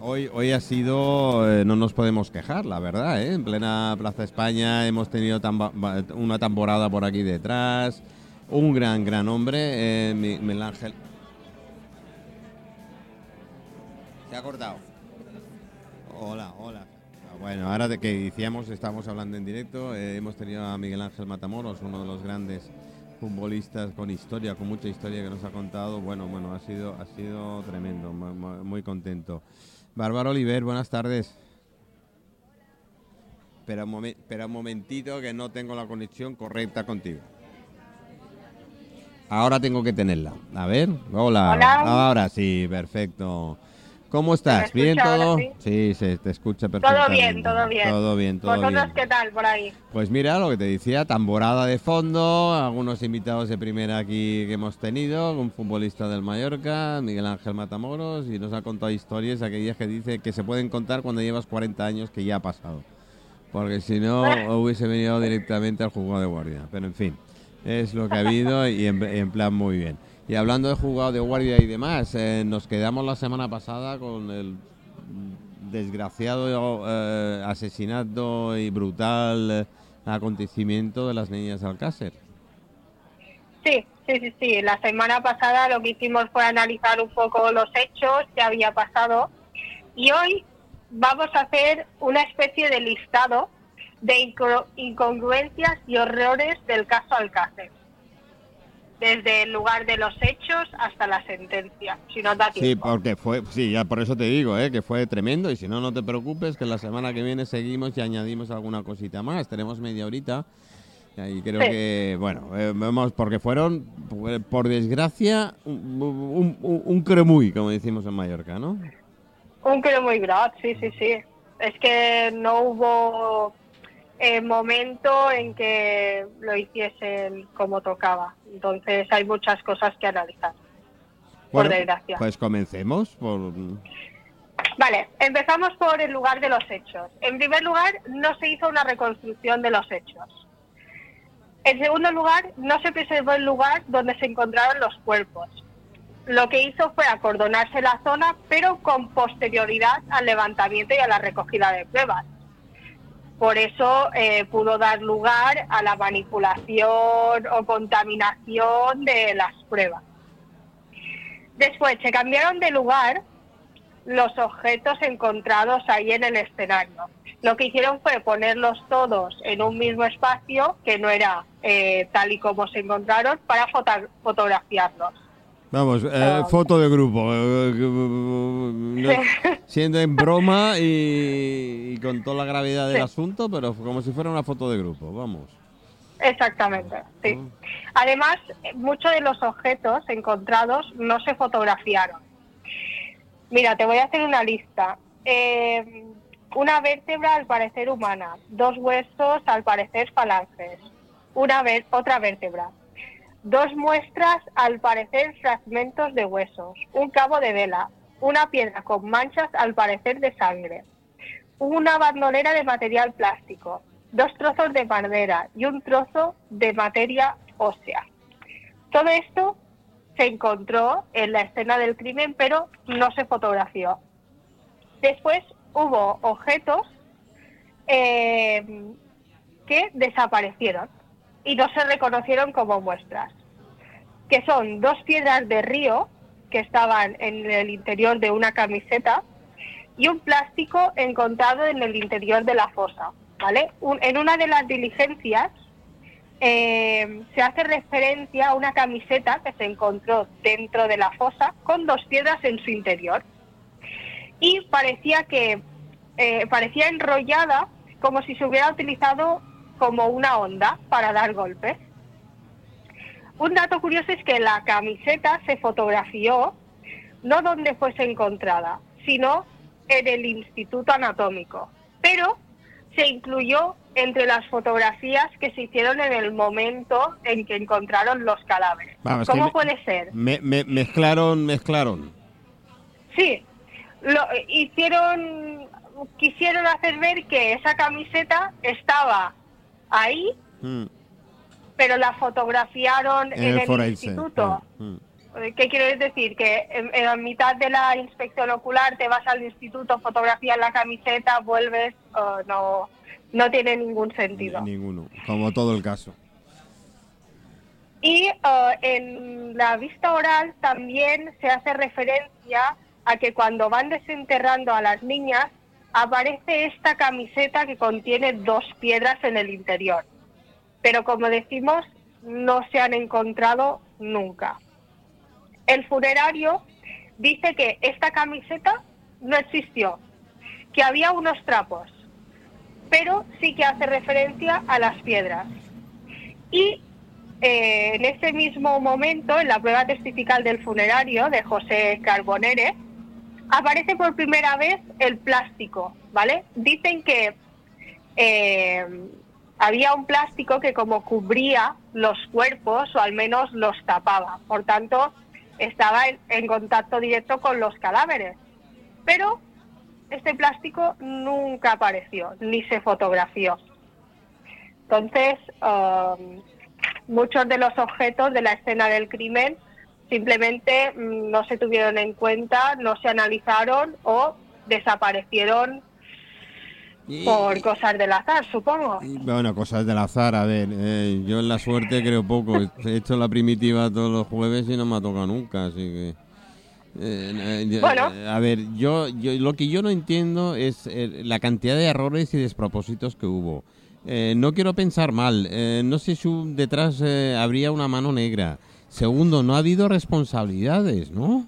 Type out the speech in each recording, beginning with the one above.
hoy, hoy ha sido, eh, no nos podemos quejar, la verdad, ¿eh? En plena Plaza España hemos tenido una temporada por aquí detrás, un gran, gran hombre, eh, Miguel Ángel. Se ha cortado. Hola, hola. Ah, bueno, ahora de que decíamos, estamos hablando en directo, eh, hemos tenido a Miguel Ángel Matamoros, uno de los grandes futbolistas con historia, con mucha historia que nos ha contado. Bueno, bueno, ha sido, ha sido tremendo, muy, contento. Bárbara Oliver, buenas tardes. Espera un, espera un momentito que no tengo la conexión correcta contigo. Ahora tengo que tenerla. A ver, hola. Hola. Ahora sí, perfecto. ¿Cómo estás? ¿Bien todo? Sí? se te escucha perfectamente. Todo bien, todo bien. Todo bien, todo ¿Vosotros qué tal por ahí? Pues mira, lo que te decía, tamborada de fondo, algunos invitados de primera aquí que hemos tenido, un futbolista del Mallorca, Miguel Ángel Matamoros, y nos ha contado historias, aquellas que dice que se pueden contar cuando llevas 40 años que ya ha pasado. Porque si no, hubiese venido directamente al juego de guardia. Pero en fin, es lo que ha habido y en plan muy bien. Y hablando de jugado de guardia y demás, eh, nos quedamos la semana pasada con el desgraciado eh, asesinato y brutal eh, acontecimiento de las niñas Alcácer. Sí, sí, sí, sí. La semana pasada lo que hicimos fue analizar un poco los hechos que había pasado y hoy vamos a hacer una especie de listado de incongruencias y horrores del caso Alcácer desde el lugar de los hechos hasta la sentencia, si no da tiempo. Sí, porque fue, sí, ya por eso te digo, ¿eh? que fue tremendo y si no, no te preocupes, que la semana que viene seguimos y añadimos alguna cosita más, tenemos media horita y creo que, bueno, eh, vemos, porque fueron, por desgracia, un, un, cremuy, como decimos en Mallorca, ¿no? Un cremuy grave, sí, sí, sí. Es que no hubo el momento en que lo hiciesen como tocaba. Entonces hay muchas cosas que analizar, por desgracia. Pues comencemos por... Vale, empezamos por el lugar de los hechos. En primer lugar, no se hizo una reconstrucción de los hechos. En segundo lugar, no se preservó el lugar donde se encontraron los cuerpos. Lo que hizo fue acordonarse la zona, pero con posterioridad al levantamiento y a la recogida de pruebas por eso eh, pudo dar lugar a la manipulación o contaminación de las pruebas. Después se cambiaron de lugar los objetos encontrados ahí en el escenario. Lo que hicieron fue ponerlos todos en un mismo espacio, que no era eh, tal y como se encontraron, para fotografiarlos. Vamos, eh, foto de grupo. Eh, siendo en broma y, con toda la gravedad del asunto, pero como si fuera una foto de grupo, vamos. Exactamente, sí. Mm. Además, muchos de los objetos encontrados no se fotografiaron. Mira, te voy a hacer una lista. Eh, una vértebra al parecer humana, dos huesos al parecer falanges, una otra vértebra, dos muestras, al parecer fragmentos de huesos, un cabo de vela, una piedra con manchas, al parecer de sangre, una bandolera de material plástico, dos trozos de madera y un trozo de materia ósea. Todo esto se encontró en la escena del crimen, pero no se fotografió. Después hubo objetos eh, que desaparecieron y no se reconocieron como muestras, que son dos piedras de río que estaban en el interior de una camiseta y un plástico encontrado en el interior de la fosa. ¿vale? en una de las diligencias eh, se hace referencia a una camiseta que se encontró dentro de la fosa con dos piedras en su interior y parecía que eh, parecía enrollada como si se hubiera utilizado como una onda para dar golpes. Un dato curioso es que la camiseta se fotografió no donde fuese encontrada, sino en el Instituto Anatómico, pero se incluyó entre las fotografías que se hicieron en el momento en que encontraron los cadáveres. ¿Cómo puede ser? mezclaron, mezclaron. Sí, lo hicieron, quisieron hacer ver que esa camiseta estaba ahí, mm. pero la fotografiaron en, el, instituto. Mm. ¿Qué quiero decir? Que en, mitad de la inspección ocular te vas al instituto, fotografías la camiseta, vuelves, no, no tiene ningún sentido. Ninguno, como todo el caso. Y en la vista oral también se hace referencia a que cuando van desenterrando a las niñas aparece esta camiseta que contiene dos piedras en el interior. Pero como decimos, no se han encontrado nunca. El funerario dice que esta camiseta no existió, que había unos trapos, pero sí que hace referencia a las piedras. Y eh, en ese mismo momento, en la prueba testifical del funerario de José Carbonere, aparece por primera vez el plástico, ¿vale? Dicen que eh, había un plástico que como cubría los cuerpos o al menos los tapaba, por tanto estaba en, contacto directo con los cadáveres. Pero este plástico nunca apareció, ni se fotografió. Entonces, um, muchos de los objetos de la escena del crimen simplemente mm, no se tuvieron en cuenta, no se analizaron o desaparecieron por cosas del azar, supongo. bueno, cosas del azar, a ver, eh, yo en la suerte creo poco. He hecho la primitiva todos los jueves y no me ha tocado nunca, así que... Eh, eh, bueno. a ver, yo, yo lo que yo no entiendo es la cantidad de errores y despropósitos que hubo. no quiero pensar mal, no sé si detrás habría una mano negra. Segundo, no ha habido responsabilidades, ¿no?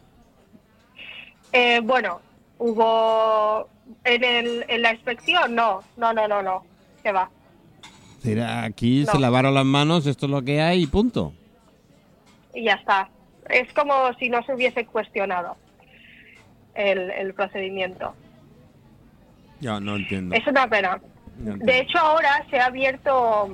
Eh, bueno, hubo en, el, en la inspección, no, no, no, no, no, se va. Aquí se lavaron las manos, esto es lo que hay y punto. Y ya está. Es como si no se hubiese cuestionado el, el procedimiento. Ya, no entiendo. Es una pena. de hecho, ahora se ha abierto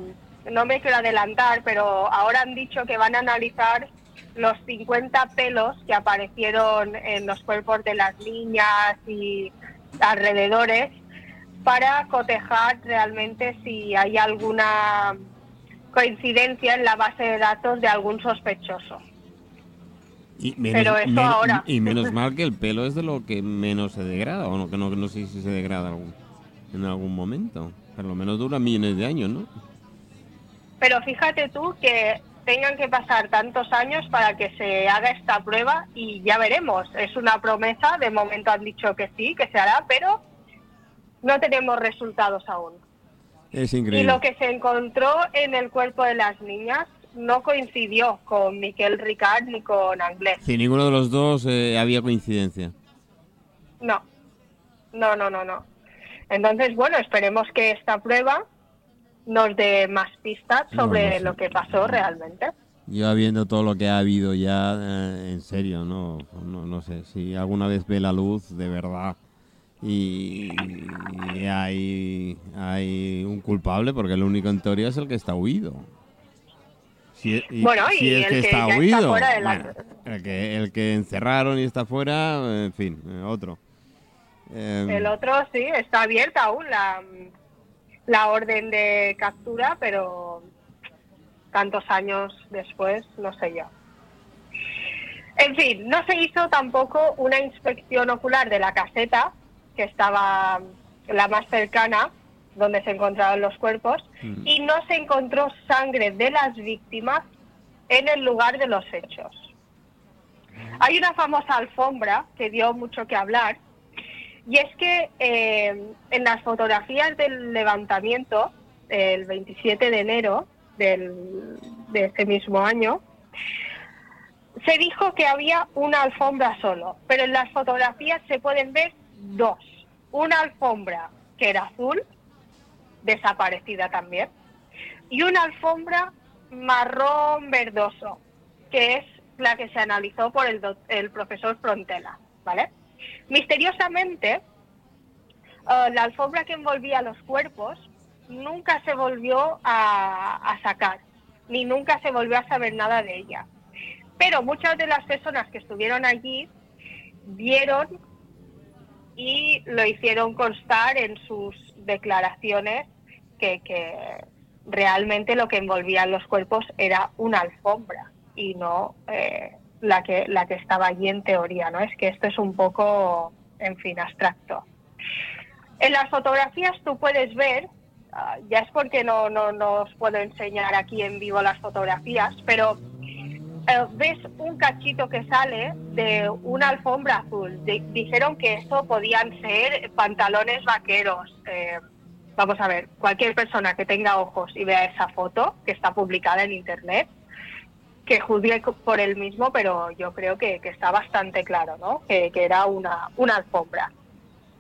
no me quiero adelantar, pero ahora han dicho que van a analizar los 50 pelos que aparecieron en los cuerpos de las niñas y alrededores para cotejar realmente si hay alguna coincidencia en la base de datos de algún sospechoso. Y menos, Pero eso ahora. Y menos mal que el pelo es de lo que menos se degrada, o no, que no, no sé si se degrada en algún momento. Por lo menos dura millones de años, ¿no? Pero fíjate tú que tengan que pasar tantos años para que se haga esta prueba y ya veremos. Es una promesa, de momento han dicho que sí, que se hará, pero no tenemos resultados aún. Es increíble. Y lo que se encontró en el cuerpo de las niñas no coincidió con Miquel Ricard ni con Anglés. Si ninguno de los dos eh, había coincidencia. No, no, no, no, no. Entonces, bueno, esperemos que esta prueba nos dé más pistas sobre lo que pasó realmente. Yo viendo todo lo que ha habido ya, eh, en serio, no, no, sé, si alguna vez ve la luz de verdad y, hay, hay un culpable, porque el único en teoría es el que está huido. Si, bueno, y el que, está huido, el, que, el que encerraron y está fuera, en fin, otro. el em, otro sí, está abierta aún la, la orden de captura, pero tantos años después, no sé yo. En fin, no se hizo tampoco una inspección ocular de la caseta, que estaba la más cercana, donde se encontraban los cuerpos, mm. y no se encontró sangre de las víctimas en el lugar de los hechos. Hay una famosa alfombra que dio mucho que hablar, y es que eh, en las fotografías del levantamiento, el 27 de enero de ese mismo año, se dijo que había una alfombra solo, pero en las fotografías se pueden ver dos. Una alfombra que era azul, desaparecida también, y una alfombra marrón verdoso, que es la que se analizó por el, el profesor Frontela, ¿vale? Misteriosamente, eh, la alfombra que envolvía los cuerpos nunca se volvió a, sacar, ni nunca se volvió a saber nada de ella. Pero muchas de las personas que estuvieron allí vieron y lo hicieron constar en sus declaraciones que, realmente lo que envolvían los cuerpos era una alfombra y no eh, la que, la que estaba allí en teoría, ¿no? Es que esto es un poco, en fin, abstracto. En las fotografías tú puedes ver, ah, ya es porque no, no, no os puedo enseñar aquí en vivo las fotografías, pero eh, ves un cachito que sale de una alfombra azul. dijeron que eso podían ser pantalones vaqueros. Eh, vamos a ver, cualquier persona que tenga ojos y vea esa foto que está publicada en internet, que juzgue por él mismo, pero yo creo que, está bastante claro, ¿no? Que, era una, una alfombra.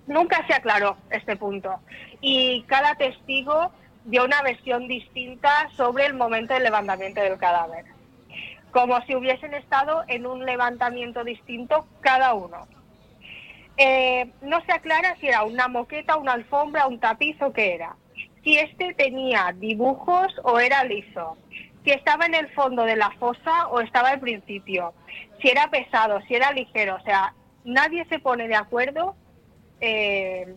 Nunca se aclaró este punto. Y cada testigo dio una versión distinta sobre el momento del levantamiento del cadáver como si hubiesen estado en un levantamiento distinto cada uno. Eh, no se aclara si era una moqueta, una alfombra, un tapiz o qué era. Si este tenía dibujos o era liso. Si estaba en el fondo de la fosa o estaba al principio. Si era pesado, si era ligero. O sea, nadie se pone de acuerdo eh,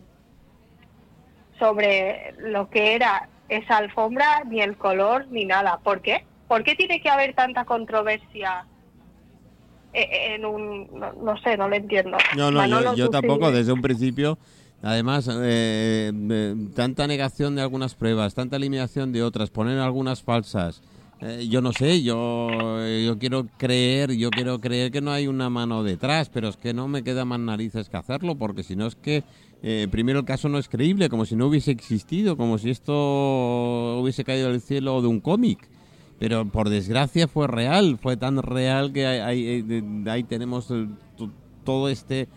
sobre lo que era esa alfombra, ni el color, ni nada. ¿Por qué? ¿Por qué tiene que haber tanta controversia en un... No, sé, no lo entiendo. No, no, yo, tampoco, desde un principio... Además, eh, eh, tanta negación de algunas pruebas, tanta eliminación de otras, poner algunas falsas. Eh, yo no sé, yo, yo quiero creer, yo quiero creer que no hay una mano detrás, pero es que no me queda más narices que hacerlo, porque si no es que primero el caso no es creíble, como si no hubiese existido, como si esto hubiese caído del cielo de un cómic. Pero por desgracia fue real, fue tan real que ahí, ahí tenemos todo este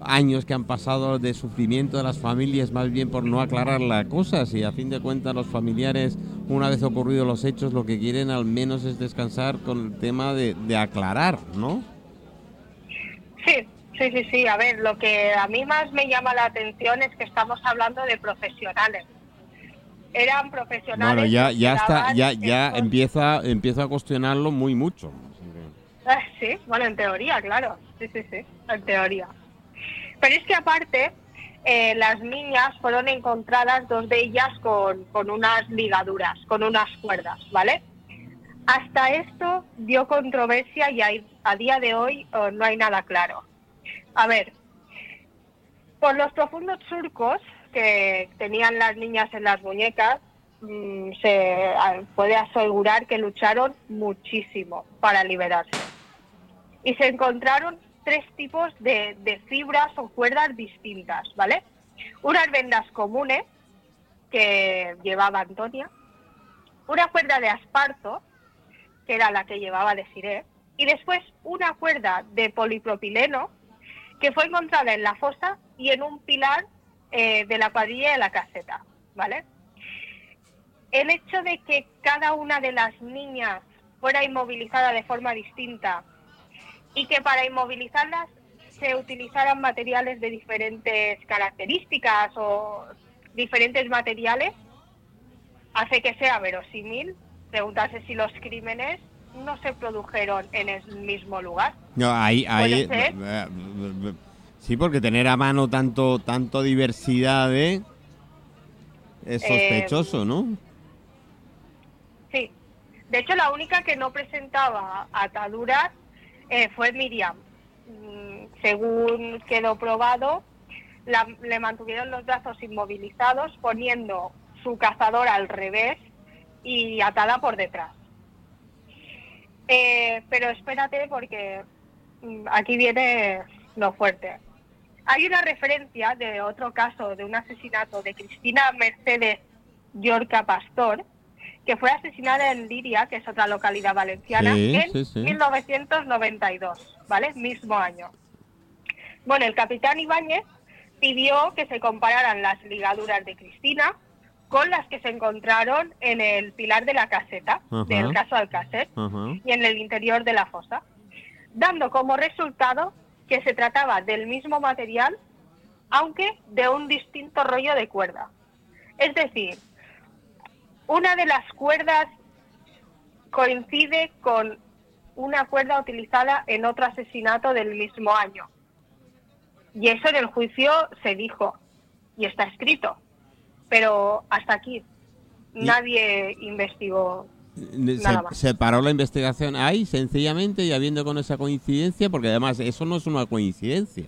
años que han pasado de sufrimiento de las familias más bien por no aclarar las cosas y a fin de cuentas los familiares una vez ocurridos los hechos lo que quieren al menos es descansar con el tema de, de aclarar, ¿no? Sí, sí, sí, sí. A ver, lo que a mí más me llama la atención es que estamos hablando de profesionales eran profesionales. Bueno, ya, ya está, ya, ya empieza, empieza a cuestionarlo muy mucho. Sí, bueno, en teoría, claro. Sí, sí, sí, en teoría. Pero es que aparte, eh, las niñas fueron encontradas, dos de ellas con, con unas ligaduras, con unas cuerdas, ¿vale? Hasta esto dio controversia y hay, a día de hoy oh, no hay nada claro. A ver, por los profundos surcos que tenían las niñas en las muñecas, mm, se puede asegurar que lucharon muchísimo para liberarse. Y se encontraron tres tipos de, fibras o cuerdas distintas, ¿vale? Unas vendas comunes que llevaba Antonia, una cuerda de asparto, que era la que llevaba Desiree, y después una cuerda de polipropileno que fue encontrada en la fosa y en un pilar eh, de la cuadrilla de la caseta, ¿vale? El hecho de que cada una de las niñas fuera inmovilizada de forma distinta y que para inmovilizarlas se utilizaran materiales de diferentes características o diferentes materiales, hace que sea verosímil preguntarse si los crímenes no se produjeron en el mismo lugar. No, ahí, ahí, Sí, porque tener a mano tanto, tanto diversidad ¿eh? es sospechoso, ¿no? Sí. De hecho, la única que no presentaba ataduras eh, fue Miriam. Mm, según quedó probado, le mantuvieron los brazos inmovilizados poniendo su cazadora al revés y atada por detrás. Eh, pero espérate porque mm, aquí viene lo fuerte. Hay una referencia de otro caso de un asesinato de Cristina Mercedes Yorca Pastor, que fue asesinada en Liria, que es otra localidad valenciana, en 1992, ¿vale? Mismo año. Bueno, el capitán Ibáñez pidió que se compararan las ligaduras de Cristina con las que se encontraron en el pilar de la caseta, del caso Alcácer, y en el interior de la fosa, dando como resultado que se trataba del mismo material, aunque de un distinto rollo de cuerda. Es decir, una de las cuerdas coincide con una cuerda utilizada en otro asesinato del mismo año. Y eso en el juicio se dijo y está escrito. Pero hasta aquí nadie investigó Se, se, paró la investigación ahí, sencillamente, y habiendo con esa coincidencia, porque además eso no es una coincidencia.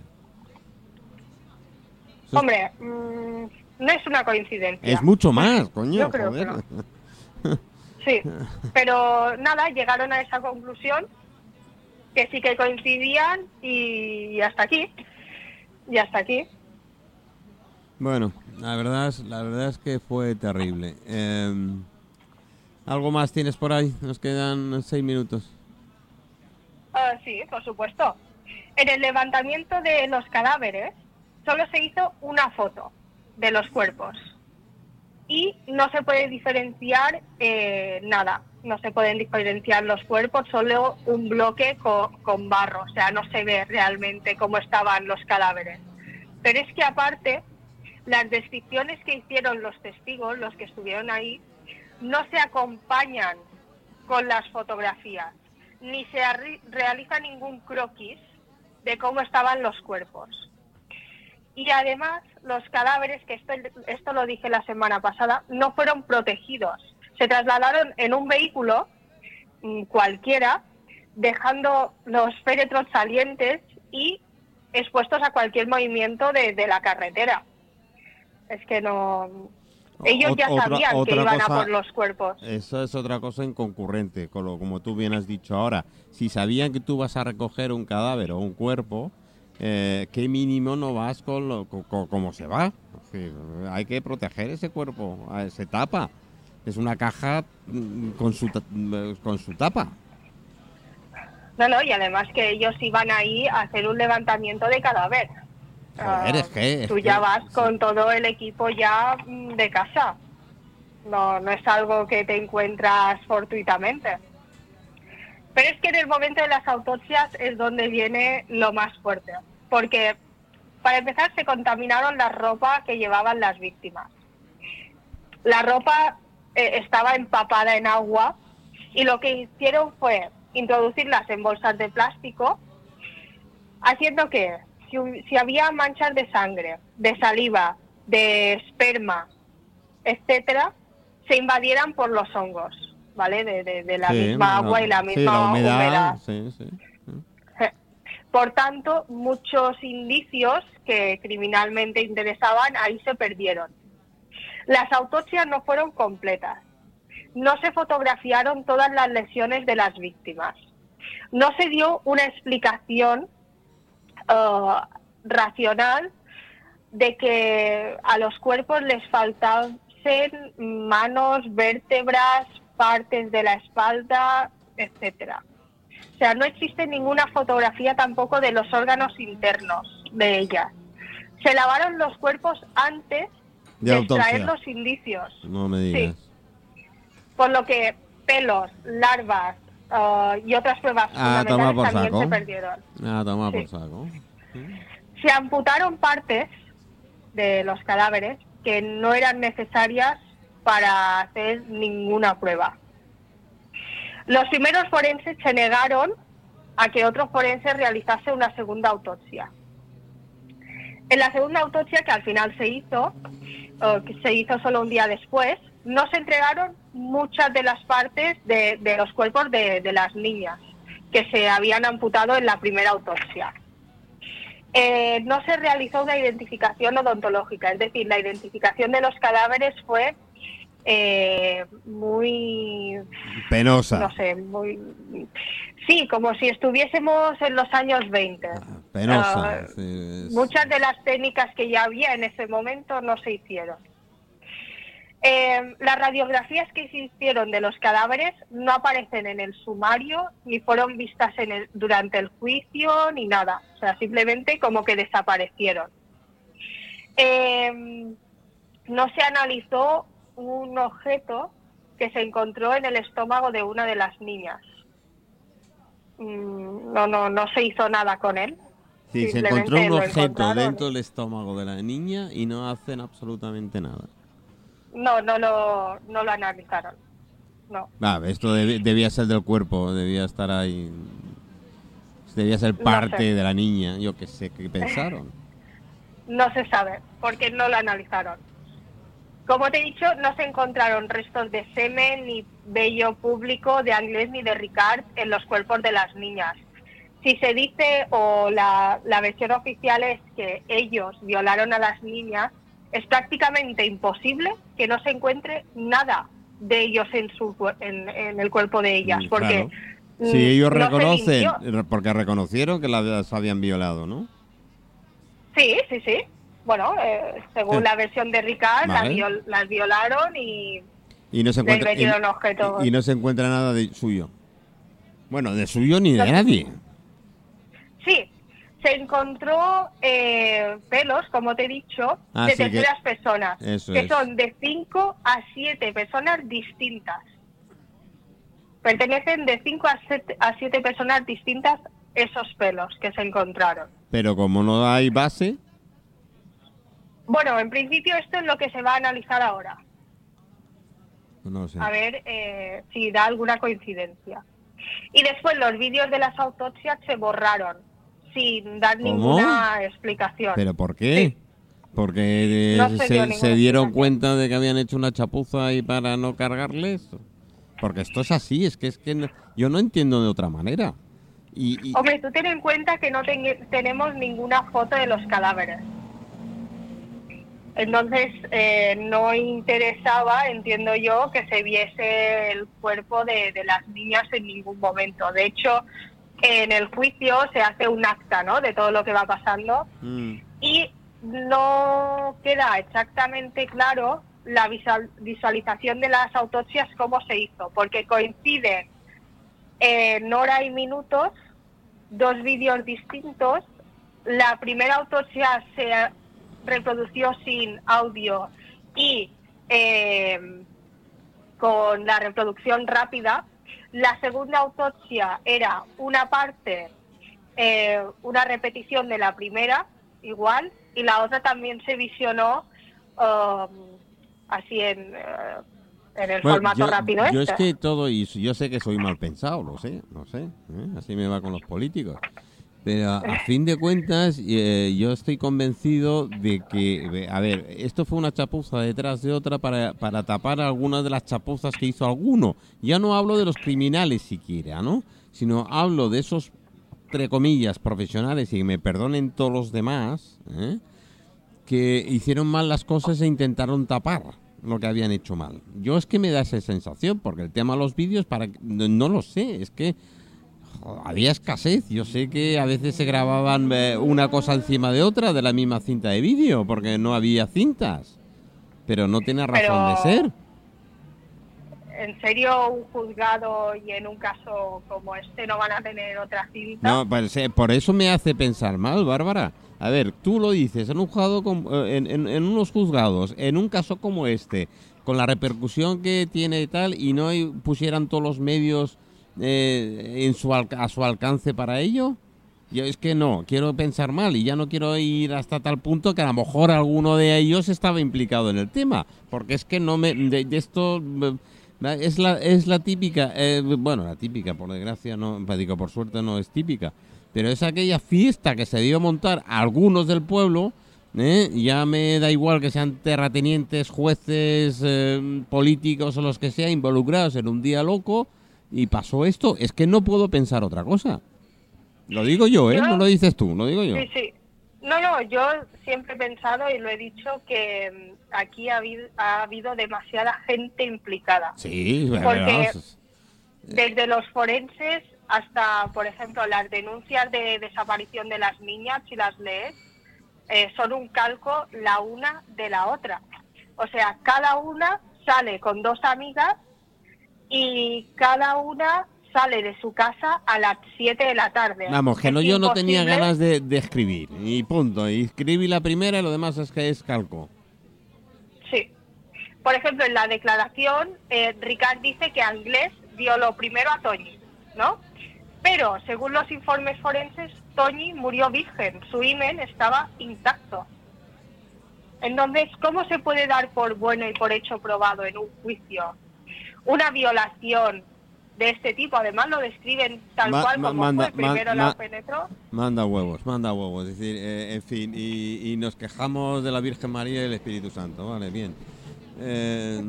Hombre, mm, no es una coincidencia. Es mucho más, coño. Yo creo que no. Sí, pero nada, llegaron a esa conclusión que sí que coincidían y hasta aquí. Y hasta aquí. Bueno, la verdad es, la verdad es que fue terrible. Em, ¿Algo más tienes por ahí? Nos quedan seis minutos. Ah, sí, por supuesto. En el levantamiento de los cadáveres solo se hizo una foto de los cuerpos y no se puede diferenciar eh, nada, no se pueden diferenciar los cuerpos, solo un bloque con, barro, o sea, no se ve realmente cómo estaban los cadáveres. Pero es que aparte, las descripciones que hicieron los testigos, los que estuvieron ahí, no se acompañan con las fotografías, ni se realiza ningún croquis de cómo estaban los cuerpos. Y además, los cadáveres, que esto, esto lo dije la semana pasada, no fueron protegidos. Se trasladaron en un vehículo mm, cualquiera, dejando los féretros salientes y expuestos a cualquier movimiento de, la carretera. Es que no. Ellos ya sabían que iban a por los cuerpos. Eso es otra cosa inconcurrente, como tú bien has dicho ahora. Si sabían que tú vas a recoger un cadáver o un cuerpo, eh, ¿qué mínimo no vas con, lo, cómo se va? hay que proteger ese cuerpo, se tapa. Es una caja mm, con su, con su tapa. No, no, y además que ellos iban ahí a hacer un levantamiento de cadáver. Joder, es que, ah, tú ya vas con todo el equipo ya mm, de casa. No, no es algo que te encuentras fortuitamente. Pero es que en el momento de las autopsias es donde viene lo más fuerte, porque para empezar se contaminaron la ropa que llevaban las víctimas. La ropa eh, estaba empapada en agua y lo que hicieron fue introducirlas en bolsas de plástico, haciendo que si, si había manchas de sangre, de saliva, de esperma, etcétera, se invadieran por los hongos. ¿Vale? De, la misma agua y la misma humedad. Por tanto, muchos indicios que criminalmente interesaban ahí se perdieron. Las autopsias no fueron completas. No se fotografiaron todas las lesiones de las víctimas. No se dio una explicación uh, racional de que a los cuerpos les faltasen manos, vértebras, partes de la espalda, etcétera. O sea, no existe ninguna fotografía tampoco de los órganos internos de ellas. Se lavaron los cuerpos antes de, extraer los indicios. No me digas. Por lo que pelos, larvas uh, y otras pruebas ah, fundamentales también se perdieron. Ah, toma por saco. Se amputaron partes de los cadáveres que no eran necesarias para hacer ninguna prueba. Los primeros forenses se negaron a que otro forense realizase una segunda autopsia. En la segunda autopsia, que al final se hizo, que se hizo solo un día después, no se entregaron muchas de las partes de, los cuerpos de, las niñas que se habían amputado en la primera autopsia. Eh, no se realizó una identificación odontológica, es decir, la identificación de los cadáveres fue eh, muy penosa. No sé, muy sí, como si estuviésemos en los años 20. Ah, penosa. Ah, muchas de las técnicas que ya había en ese momento no se hicieron. Eh, las radiografías que se hicieron de los cadáveres no aparecen en el sumario ni fueron vistas en el, durante el juicio ni nada. O sea, simplemente como que desaparecieron. Eh, no se analizó un objeto que se encontró en el estómago de una de las niñas. Mm, no, no, no se hizo nada con él. Sí, se encontró un objeto dentro del estómago de la niña y no hacen absolutamente nada. No, no lo, no lo analizaron. No. Ah, esto debía ser del cuerpo, debía estar ahí. Debía ser parte de la niña, yo qué sé, ¿qué pensaron? no se sabe, porque no lo analizaron. Como te he dicho, no se encontraron restos de semen ni vello público de Anglés ni de Ricard en los cuerpos de las niñas. Si se dice o la, la versión oficial es que ellos violaron a las niñas, es prácticamente imposible que no se encuentre nada de ellos en, su, en, en el cuerpo de ellas, Mm, porque claro. Si ellos mm, no se reconocen, porque reconocieron que las habían violado, ¿no? Sí, sí, sí. Bueno, eh, según la versión de Ricard, las, viol- las violaron y Y no se encuentra, y, metieron objetos. y no se encuentra nada de suyo. Bueno, de suyo ni de No. nadie. Sí, se encontró eh, pelos, como te he dicho, Ah, de sí, que- terceras personas, eso que es. son de 5 a 7 personas distintas. Pertenecen de 5 a 7, a siete personas distintas esos pelos que se encontraron. Pero como no hay base, Bueno, en principio esto es lo que se va a analizar ahora, no sé. a ver eh, si da alguna coincidencia. Y después los vídeos de las autopsias se borraron, sin dar ¿Cómo? ninguna explicación. ¿Pero por qué? Sí. Porque eh, No se se, dieron cuenta de que habían hecho una chapuza y para no cargarles. Porque esto es así, es que es que no- yo no entiendo de otra manera. Y, y- Hombre, tú ten en cuenta que no ten- tenemos ninguna foto de los cadáveres. Entonces, eh, no interesaba, entiendo yo, que se viese el cuerpo de, de las niñas en ningún momento. De hecho, en el juicio se hace un acta, ¿no?, de todo lo que va pasando Mm, y no queda exactamente claro la visual- visualización de las autopsias cómo se hizo, porque coinciden en hora y minutos dos vídeos distintos. La primera autopsia se reprodució sin audio y eh, con la reproducción rápida. La segunda autopsia era una parte, eh, una repetición de la primera, igual, y la otra también se visionó um, así en, eh, en el Bueno, formato yo, rápido. yo es este. que todo, y yo sé que soy mal pensado, lo sé, lo sé. ¿eh? Así me va con los políticos. Pero a, fin de cuentas, eh, yo estoy convencido de que, a ver, esto fue una chapuza detrás de otra para, para tapar algunas de las chapuzas que hizo alguno. Ya no hablo de los criminales siquiera, ¿no? Sino hablo de esos, entre comillas, profesionales, y me perdonen todos los demás, ¿eh? que hicieron mal las cosas e intentaron tapar lo que habían hecho mal. Yo es que me da esa sensación, porque el tema de los vídeos, para no, no lo sé, es que había escasez. Yo sé que a veces se grababan eh, una cosa encima de otra de la misma cinta de vídeo, porque no había cintas. Pero no tiene razón Pero- de ser. ¿En serio un juzgado y en un caso como este no van a tener otra cinta? No, pues, eh, por eso me hace pensar mal, Bárbara. A ver, tú lo dices, en un juzgado, com- eh, en, en- en unos juzgados, en un caso como este, con la repercusión que tiene y tal, y no pusieran todos los medios eh, en su a su alcance para ello. Yo es que no, quiero pensar mal y ya no quiero ir hasta tal punto que a lo mejor alguno de ellos estaba implicado en el tema, porque es que no me de, de esto eh, es la es la típica, eh, bueno, la típica por desgracia no, pues digo por suerte no es típica, pero es aquella fiesta que se dio a montar a algunos del pueblo, ¿eh? ya me da igual que sean terratenientes, jueces, eh, políticos o los que sea involucrados en un día loco y pasó esto, es que no puedo pensar otra cosa. Lo digo yo, ¿eh? Yo- No lo dices tú, lo digo yo. Sí, sí. No, no, yo siempre he pensado y lo he dicho que mm, aquí ha habido, ha habido demasiada gente implicada. Sí, Porque-. Desde los forenses hasta, por ejemplo, las denuncias de desaparición de las niñas, si las lees, eh, son un calco la una de la otra. O sea, cada una sale con dos amigas y cada una sale de su casa a las 7 de la tarde. Vamos, que no, yo no tenía ganas de, de escribir. Y punto. Y escribí la primera y lo demás es que es calco. Sí. Por ejemplo, en la declaración, eh, Ricard dice que Anglés violó primero a Toñi, ¿no? Pero, según los informes forenses, Toñi murió virgen, su himen estaba intacto. Entonces, ¿cómo se puede dar por bueno y por hecho probado en un juicio una violación de este tipo? Además, lo describen tal Ma- cual ma- como manda- fue, primero ma- la penetró. Manda huevos, manda huevos. Es decir, eh, en fin, y, y nos quejamos de la Virgen María y el Espíritu Santo. Vale, bien. Eh,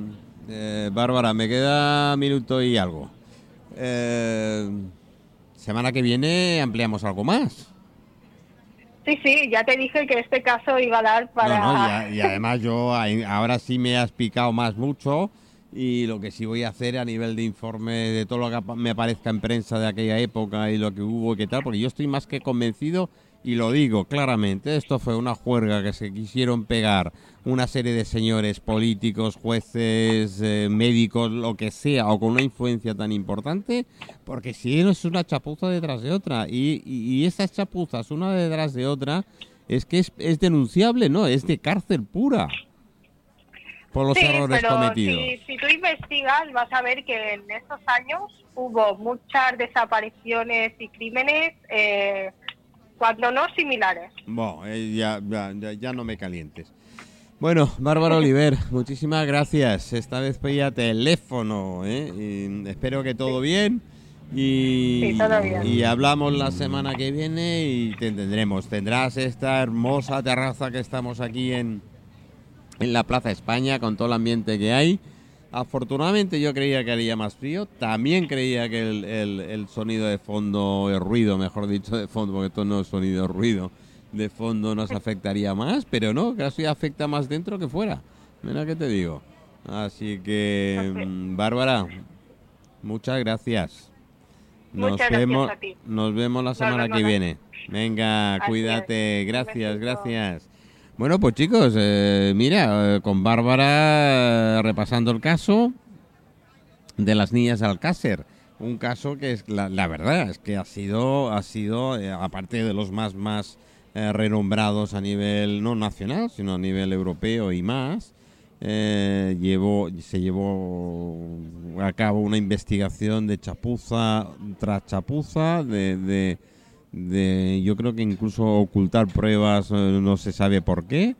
eh, Bárbara, me queda minuto y algo. Eh, semana que viene ampliamos algo más. Sí, sí, ya te dije que este caso iba a dar para... No, no, y, y además yo ahora sí me has picado más mucho y lo que sí voy a hacer a nivel de informe de todo lo que me aparezca en prensa de aquella época y lo que hubo y qué tal, porque yo estoy más que convencido y lo digo claramente, esto fue una juerga que se quisieron pegar una serie de señores políticos, jueces, eh, médicos, lo que sea, o con una influencia tan importante, porque si no es una chapuza detrás de otra, y, y, estas chapuzas una detrás de otra, es que es, es denunciable, ¿no? Es de cárcel pura por los sí, errores pero cometidos. Si, si tú investigas vas a ver que en estos años hubo muchas desapariciones y crímenes, eh, cuando no similares. Bueno, eh, ya, ya, ya- no me calientes. Bueno, Bárbara Oliver, muchísimas gracias. Esta vez pedía teléfono, ¿eh? Y espero que todo bien. Y, Sí, todo bien. y hablamos la semana que viene y te tendremos. Tendrás esta hermosa terraza que estamos aquí en, en la Plaza España con todo el ambiente que hay. Afortunadamente yo creía que haría más frío. También creía que el, el- el sonido de fondo, el ruido, mejor dicho, de fondo, porque esto no es sonido, es ruido, de fondo nos afectaría más, pero no, casi afecta más dentro que fuera. Mira que te digo. Así que, mm, Bárbara, muchas gracias. Nos Muchas gracias vemos, a ti. nos vemos la semana que viene. Venga, Así cuídate. es. Gracias, gracias. Bueno, pues chicos, eh, mira, eh, con Bárbara eh, repasando el caso de las niñas de Alcácer. Un caso que es la, verdad es que ha sido, ha sido eh, aparte de los más más renombrados a nivel no nacional, sino a nivel europeo y más. llevó, se llevó a cabo una investigación de chapuza tras chapuza, de, de, de- yo creo que incluso ocultar pruebas, eh, no se sabe por qué,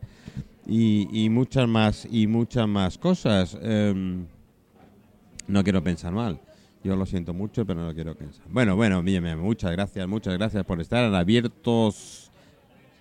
y, muchas más y muchas más cosas. Em, no quiero pensar mal. Yo lo siento mucho, pero no quiero pensar. Bueno, bueno, mira, muchas gracias, muchas gracias por estar abiertos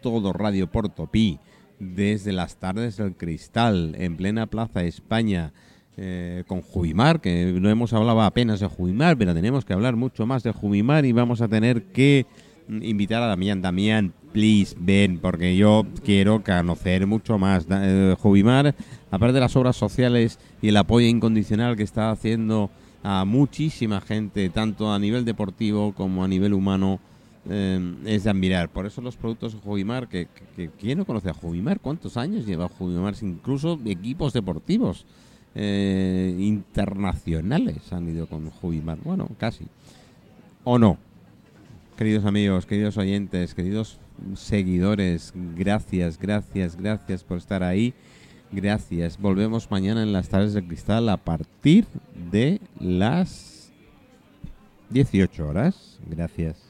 todo Radio Portopí desde las tardes del cristal en plena Plaza España eh, con Jubimar, que no hemos hablado apenas de Jubimar, pero tenemos que hablar mucho más de Jubimar y vamos a tener que invitar a Damián. Damián, please, ven, porque yo quiero conocer mucho más. Eh, Jubimar, aparte de las obras sociales y el apoyo incondicional que está haciendo a muchísima gente, tanto a nivel deportivo como a nivel humano, eh, es de admirar. Por eso los productos de Jubimar, que, que- ¿quién no conoce a Jubimar? ¿Cuántos años lleva Jubimar? Incluso equipos deportivos eh, internacionales han ido con Jubimar. Bueno, casi. ¿O no? Queridos amigos, queridos oyentes, queridos seguidores, gracias, gracias, gracias por estar ahí. Gracias. Volvemos mañana en las tardes del cristal a partir de las 18 horas. Gracias.